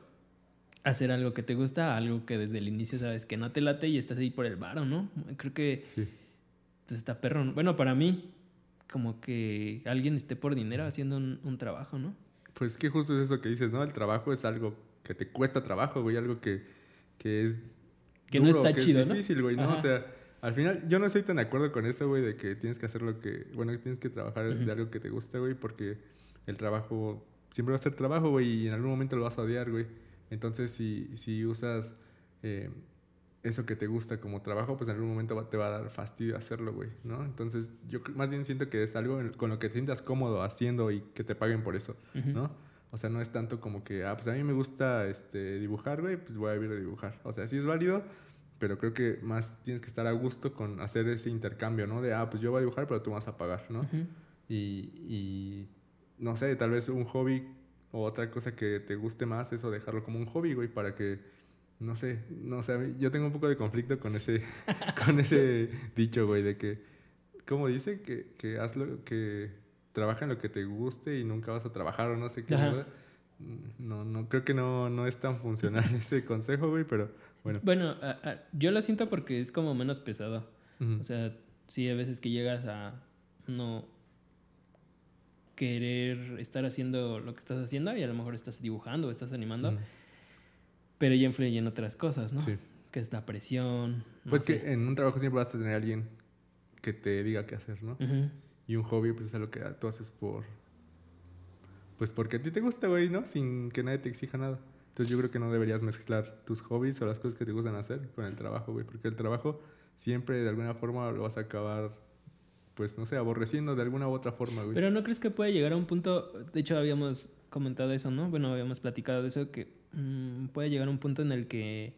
hacer algo que te gusta, algo que desde el inicio sabes que no te late y estás ahí por el varo, ¿no? Creo que
Sí.
pues, está perro. ¿no? Bueno, para mí, como que alguien esté por dinero haciendo un, un trabajo, ¿no?
Pues que justo es eso que dices, ¿no? El trabajo es algo que te cuesta trabajo, güey, algo que, que es
Que no está
que
chido,
es
¿no?
difícil, güey, ¿no?
Ajá.
O sea, al final yo no estoy tan de acuerdo con eso, güey, de que tienes que hacer lo que, bueno, que tienes que trabajar de algo que te gusta, güey, porque el trabajo siempre va a ser trabajo, güey, y en algún momento lo vas a odiar, güey. Entonces, si, si usas eh, eso que te gusta como trabajo, pues en algún momento va- te va a dar fastidio hacerlo, güey, ¿no? Entonces, yo más bien siento que es algo con lo que te sientas cómodo haciendo y que te paguen por eso. ¿no? O sea, no es tanto como que, ah, pues a mí me gusta este, dibujar, güey, pues voy a vivir de dibujar. O sea, sí es válido, pero creo que más tienes que estar a gusto con hacer ese intercambio, ¿no? De, ah, pues yo voy a dibujar, pero tú vas a pagar, ¿no? Y, y, no sé, tal vez un hobby o otra cosa que te guste más, eso dejarlo como un hobby, güey, para que, no sé, no sé, yo tengo un poco de conflicto con ese, (laughs) con ese dicho, güey, de que, ¿cómo dice? Que, que hazlo, que trabaja en lo que te guste y nunca vas a trabajar o no sé qué.
Ajá.
¿verdad? No, no, creo que no, no es tan funcional (laughs) ese consejo, güey, pero bueno.
Bueno, a- a- yo lo siento porque es como menos pesado. O sea, sí, a veces que llegas a no querer estar haciendo lo que estás haciendo y a lo mejor estás dibujando o estás animando,
Ujú.
pero ya influye en otras cosas, ¿no?
Sí.
Que es la presión. no
Pues
sé.
que en un trabajo siempre vas a tener a alguien que te diga qué hacer, ¿no?
Ujú.
Y un hobby, pues es algo que tú haces por. Pues porque a ti te gusta, güey, ¿no? Sin que nadie te exija nada. Entonces yo creo que no deberías mezclar tus hobbies o las cosas que te gustan hacer con el trabajo, güey. Porque el trabajo siempre de alguna forma lo vas a acabar, pues no sé, aborreciendo de alguna u otra forma, güey.
Pero no crees que puede llegar a un punto, de hecho habíamos comentado eso, ¿no? Bueno, habíamos platicado de eso, que mm, puede llegar a un punto en el que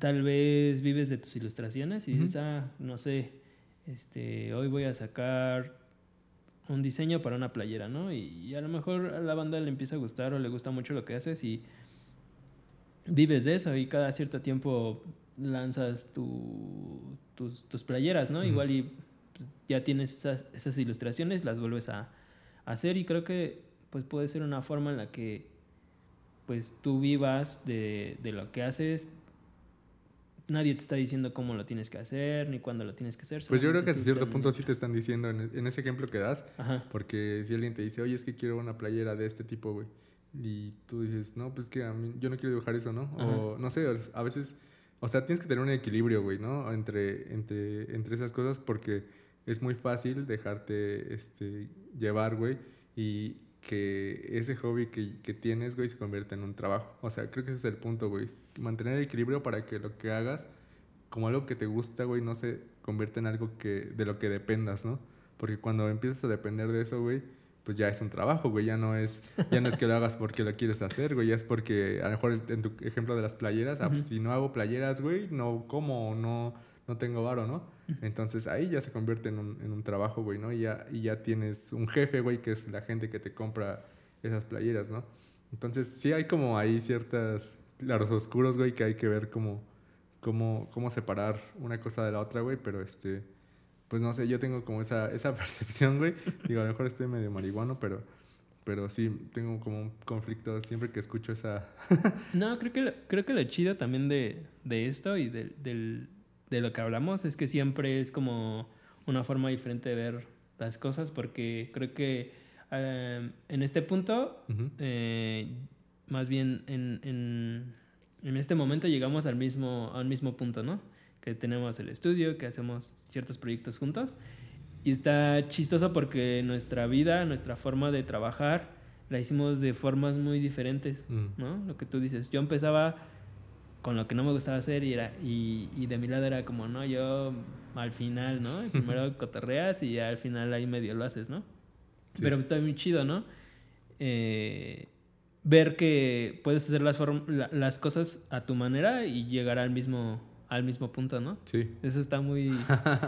tal vez vives de tus ilustraciones y dices, ah, no sé, este, hoy voy a sacar un diseño para una playera, ¿no? Y, y a lo mejor a la banda le empieza a gustar o le gusta mucho lo que haces y vives de eso y cada cierto tiempo lanzas tu- tus, tus playeras, ¿no? Igual y pues, ya tienes esas, esas ilustraciones, las vuelves a, a hacer y creo que pues puede ser una forma en la que pues tú vivas de, de lo que haces. Nadie te está diciendo cómo lo tienes que hacer, ni cuándo lo tienes que hacer.
Pues yo creo que hasta cierto punto sí te están diciendo en, en ese ejemplo que das,
Ajá.
Porque si alguien te dice, oye, es que quiero una playera de este tipo, güey. Y tú dices, no, pues que a mí, yo no quiero dibujar eso, ¿no? O no sé, a veces, o sea, tienes que tener un equilibrio, güey, ¿no? Entre, entre, entre esas cosas porque es muy fácil dejarte este, llevar, güey. Y que ese hobby que, que tienes, güey, se convierta en un trabajo. O sea, creo que ese es el punto, güey. Mantener el equilibrio para que lo que hagas, como algo que te gusta, güey, no se convierta en algo que, de lo que dependas, ¿no? Porque cuando empiezas a depender de eso, güey, pues ya es un trabajo, güey, ya no es, ya no es que lo hagas porque lo quieres hacer, güey, ya es porque, a lo mejor en tu ejemplo de las playeras, ah, pues si no hago playeras, güey, no como, no, no tengo varo, ¿no? Entonces ahí ya se convierte en un, en un trabajo, güey, ¿no? Y ya, y ya tienes un jefe, güey, que es la gente que te compra esas playeras, ¿no? Entonces sí hay como ahí ciertas, claros oscuros, güey, que hay que ver cómo, cómo, cómo separar una cosa de la otra, güey, pero este pues no sé, yo tengo como esa, esa (laughs) percepción, güey. Digo, a lo mejor estoy medio marihuano, pero, pero sí, tengo como un conflicto siempre que escucho esa... (laughs)
no, creo que, lo, creo que lo chido también de, de esto y de, del, de lo que hablamos es que siempre es como una forma diferente de ver las cosas, porque creo que eh, en este punto, eh, más bien en, en, en este momento llegamos al mismo, al mismo punto, ¿no? Que tenemos el estudio, que hacemos ciertos proyectos juntos. Y está chistoso porque nuestra vida, nuestra forma de trabajar, la hicimos de formas muy diferentes, mm. ¿no? Lo que tú dices. Yo empezaba con lo que no me gustaba hacer y, era, y, y de mi lado era como, no, yo al final, ¿no? (laughs) Primero cotorreas y al final ahí medio lo haces, ¿no? Pero está muy chido, ¿no? Eh, ver que puedes hacer las, las cosas a tu manera y llegar al mismo al mismo punto, ¿no?
Sí.
Eso está muy...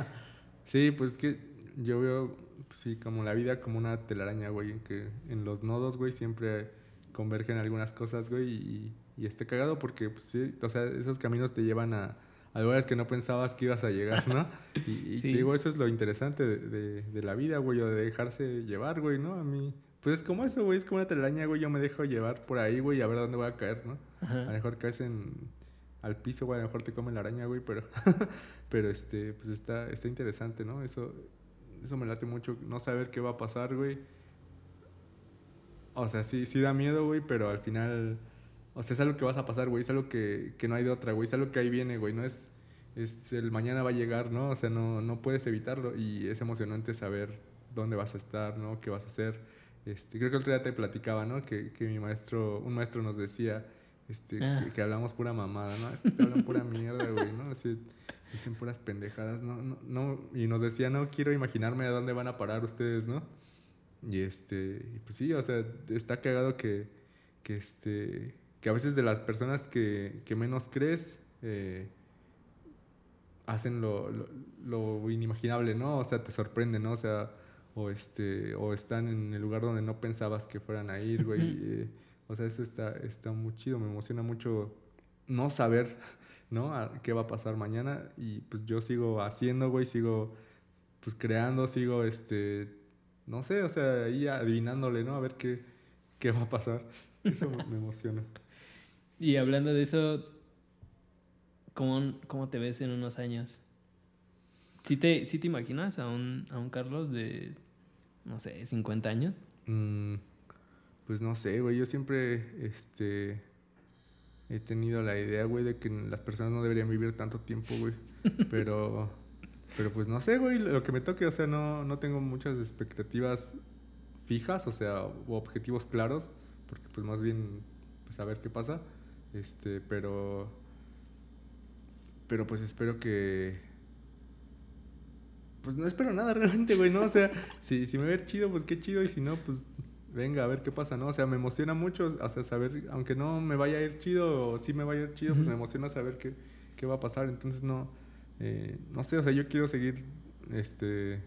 (laughs)
sí, pues que yo veo, pues sí, como la vida como una telaraña, güey, en que en los nodos, güey, siempre convergen algunas cosas, güey, y, y esté cagado porque, pues sí, o sea, esos caminos te llevan a, a lugares que no pensabas que ibas a llegar, ¿no? (laughs) Y, te digo, eso es lo interesante de, de, la vida, güey, o de dejarse llevar, güey, ¿no? A mí, pues es como eso, güey, es como una telaraña, güey, yo me dejo llevar por ahí, güey, a ver dónde voy a caer, ¿no? A lo mejor caes en al piso, güey, a lo mejor te come la araña, güey, pero, (laughs) pero este, pues está, está interesante, ¿no? Eso, eso me late mucho, no saber qué va a pasar, güey. O sea, sí, sí da miedo, güey, pero al final, o sea, es algo que vas a pasar, güey, es algo que, que no hay de otra, güey, es algo que ahí viene, güey, no es, es el mañana va a llegar, ¿no? O sea, no, no puedes evitarlo y es emocionante saber dónde vas a estar, ¿no? ¿Qué vas a hacer? Este, creo que el otro día te platicaba, ¿no? Que, que mi maestro, un maestro nos decía, este, ah. que, hablamos pura mamada, ¿no? Este, hablan pura mierda, güey, ¿no? Así, dicen puras pendejadas, ¿no? No, no, Y nos decía, no quiero imaginarme a dónde van a parar ustedes, ¿no? Y este, pues sí, o sea, está cagado que, que este, que a veces de las personas que, que menos crees, eh, hacen lo, lo, lo, inimaginable, ¿no? O sea, te sorprende, ¿no? O sea, o este, o están en el lugar donde no pensabas que fueran a ir, güey. (laughs) O sea, eso está, está muy chido, me emociona mucho no saber, (laughs) ¿no? qué va a pasar mañana y pues yo sigo haciendo, güey, sigo pues creando, sigo, este, no sé, o sea, ahí adivinándole, ¿no? A ver qué, qué va a pasar. (laughs) Eso me emociona.
Y hablando de eso, ¿cómo, cómo te ves en unos años? ¿Sí te, te imaginas a un, a un Carlos de, no sé, 50 años?
Mm. Pues no sé, güey. Yo siempre este, he tenido la idea, güey, de que las personas no deberían vivir tanto tiempo, güey. (laughs) Pero, pero pues no sé, güey. Lo que me toque, o sea, no, no tengo muchas expectativas fijas, o sea, o objetivos claros. Porque pues más bien, pues a ver qué pasa. Este, pero... Pero pues espero que... Pues no espero nada realmente, güey, ¿no? O sea, si, si me ve chido, pues qué chido. Y si no, pues venga, a ver qué pasa, ¿no? O sea, me emociona mucho, o sea, saber, aunque no me vaya a ir chido o sí me vaya a ir chido, pues me emociona saber qué, qué, va a pasar. Entonces, no, eh, no sé, o sea, yo quiero seguir, este,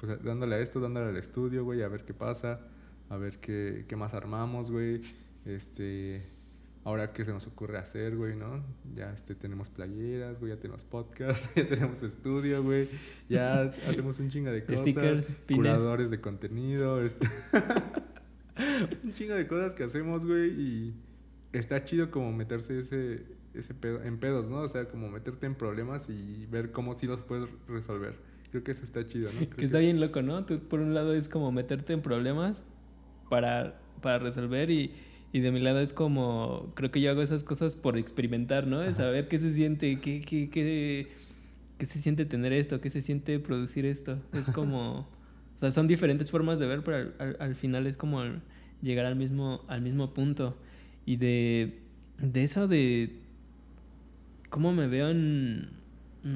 pues dándole a esto, dándole al estudio, güey, a ver qué pasa, a ver qué, qué más armamos, güey. Este, ahora qué se nos ocurre hacer, güey, ¿no? Ya este, tenemos playeras, güey, ya tenemos podcast, (laughs) ya tenemos estudio, güey, ya hacemos un chinga de (laughs) cosas. Stickers, curadores de contenido, este... (laughs) (laughs) un chingo de cosas que hacemos, güey, y está chido como meterse ese, ese pedo, en pedos, ¿no? O sea, como meterte en problemas y ver cómo sí los puedes resolver. Creo que eso está chido, ¿no? (laughs)
que está bien loco, ¿no? Tú, por un lado, es como meterte en problemas para, para resolver y, y de mi lado es como, creo que yo hago esas cosas por experimentar, ¿no? De saber qué se siente, qué, qué, qué, qué se siente tener esto, qué se siente producir esto. Es como... (laughs) O sea, son diferentes formas de ver, pero al, al, final es como llegar al mismo, al mismo punto. Y de, de eso de cómo me veo en,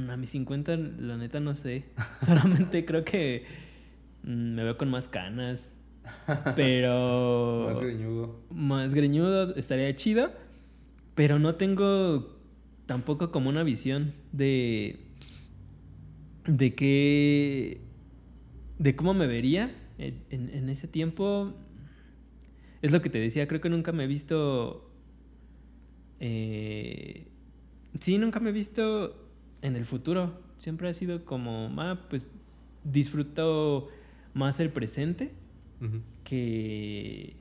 a mis 50, la neta no sé. (laughs) Solamente creo que mm, me veo con más canas. Pero... (laughs)
más greñudo.
Más greñudo, estaría chido. Pero no tengo tampoco como una visión de... De qué... De cómo me vería en, en ese tiempo. Es lo que te decía, creo que nunca me he visto... Eh, sí, nunca me he visto en el futuro. Siempre ha sido como, ah, pues disfruto más el presente que,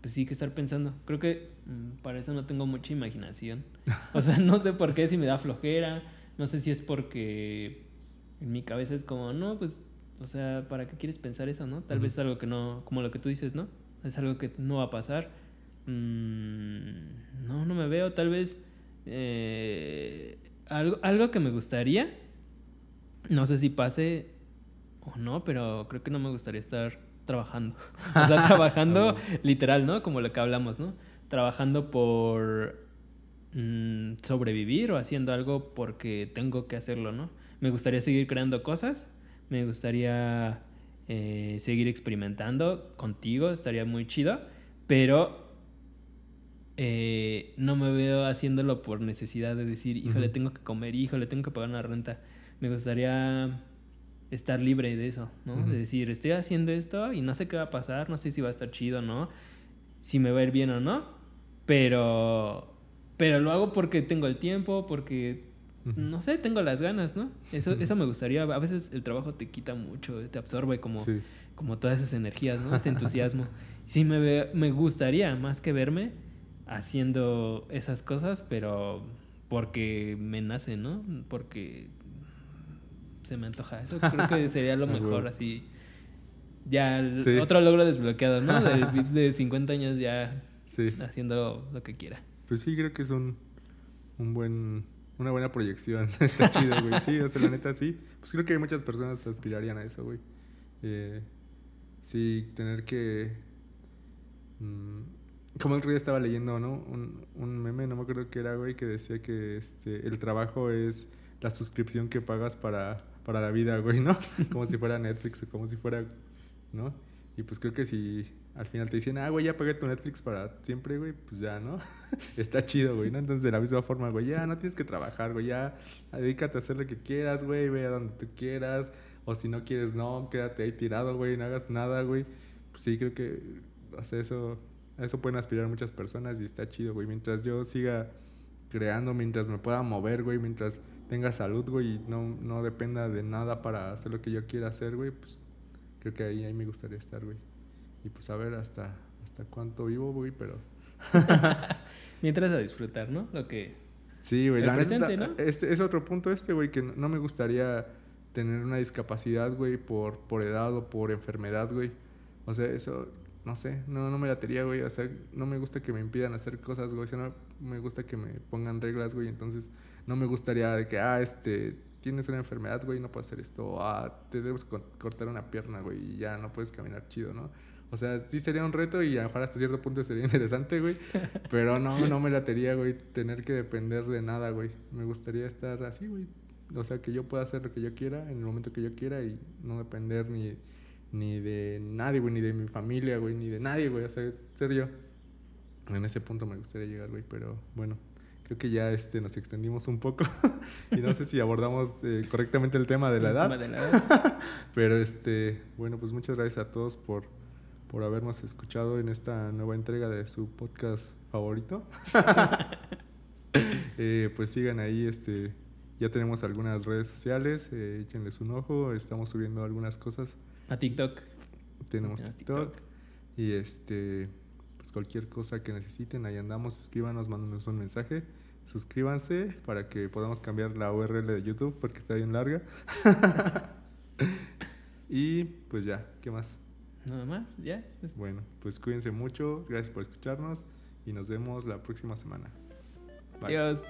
pues sí, que estar pensando. Creo que mm, para eso no tengo mucha imaginación. (laughs) O sea, no sé por qué, si me da flojera, no sé si es porque en mi cabeza es como, no, pues, o sea, ¿para qué quieres pensar eso, no? Tal vez es algo que no, como lo que tú dices, ¿no? Es algo que no va a pasar. Mm, no, no me veo, tal vez... Eh, algo, algo que me gustaría, no sé si pase o no, pero creo que no me gustaría estar trabajando. (laughs) o sea, trabajando (laughs) literal, ¿no? Como lo que hablamos, ¿no? Trabajando por mm, sobrevivir o haciendo algo porque tengo que hacerlo, ¿no? Me gustaría seguir creando cosas, me gustaría eh, seguir experimentando contigo, estaría muy chido, pero eh, no me veo haciéndolo por necesidad de decir, híjole, tengo que comer, híjole, tengo que pagar una renta. Me gustaría estar libre de eso, ¿no? De decir, estoy haciendo esto y no sé qué va a pasar, no sé si va a estar chido o no, si me va a ir bien o no, pero, pero lo hago porque tengo el tiempo, porque, no sé, tengo las ganas, ¿no? Eso, eso me gustaría. A veces el trabajo te quita mucho, te absorbe como, como todas esas energías, ¿no? Ese (laughs) entusiasmo. Sí me, me gustaría, más que verme, haciendo esas cosas, pero porque me nace, ¿no? Porque se me antoja. Eso creo que (laughs) sería lo mejor, así. Ya, otro logro desbloqueado, ¿no? De (laughs) Vips de 50 años ya haciendo lo que quiera.
Pues sí, creo que es un, un buen, una buena proyección. (laughs) Está chido, güey. Sí, o sea, la neta sí. Pues creo que muchas personas aspirarían a eso, güey. Eh, sí, tener que... Mm, como el otro día estaba leyendo, ¿no? Un, un meme, no me acuerdo qué era, güey, que decía que este, el trabajo es la suscripción que pagas para, para la vida, güey, ¿no? (laughs) Como si fuera Netflix o como si fuera, ¿no? Y pues creo que si al final te dicen, ah, güey, ya pagué tu Netflix para siempre, güey, pues ya, ¿no? (laughs) Está chido, güey, ¿no? Entonces, de la misma forma, güey, ya no tienes que trabajar, güey, ya dedícate a hacer lo que quieras, güey, ve a donde tú quieras, o si no quieres, no, quédate ahí tirado, güey, no hagas nada, güey. Pues sí, creo que, hace eso a eso pueden aspirar muchas personas y está chido, güey. Mientras yo siga creando, mientras me pueda mover, güey, mientras tenga salud, güey, y no, no dependa de nada para hacer lo que yo quiera hacer, güey, pues creo que ahí, ahí me gustaría estar, güey. Y pues a ver hasta, hasta cuánto vivo, güey, pero... (laughs)
mientras a disfrutar, ¿no? Lo que...
Sí, güey, la presente, ¿no? es otro punto este, güey, que no me gustaría tener una discapacidad, güey, por, por edad o por enfermedad, güey. O sea, eso no sé, no, no me latería, güey. O sea, no me gusta que me impidan hacer cosas, güey. O sea, no me gusta que me pongan reglas, güey. Entonces, no me gustaría de que, ah, este, tienes una enfermedad, güey, no puedes hacer esto. ah, te debes cortar una pierna, güey, y ya no puedes caminar chido, ¿no? O sea, sí sería un reto y a lo mejor hasta cierto punto sería (laughs) interesante, güey. Pero no, no me latería, güey, tener que depender de nada, güey. Me gustaría estar así, güey. O sea, que yo pueda hacer lo que yo quiera en el momento que yo quiera y no depender ni ni de nadie, güey, ni de mi familia, güey, ni de nadie, güey. O sea, ser yo. En ese punto me gustaría llegar, güey, pero bueno, creo que ya este, nos extendimos un poco (laughs) y no sé si abordamos eh, correctamente el tema de la edad. De la edad. (laughs) pero este, bueno, pues muchas gracias a todos por, por habernos escuchado en esta nueva entrega de su podcast favorito. (laughs) (laughs) eh, pues sigan ahí, este, ya tenemos algunas redes sociales, eh, échenles un ojo, estamos subiendo algunas cosas
a TikTok.
Tenemos TikTok. Y este, pues cualquier cosa que necesiten, ahí andamos. Escríbanos, mándanos un mensaje. Suscríbanse para que podamos cambiar la URL de YouTube porque está bien larga. (laughs) y pues ya, ¿qué más?
Nada más, ya.
Bueno, pues cuídense mucho. Gracias por escucharnos y nos vemos la próxima semana.
Bye. Adiós.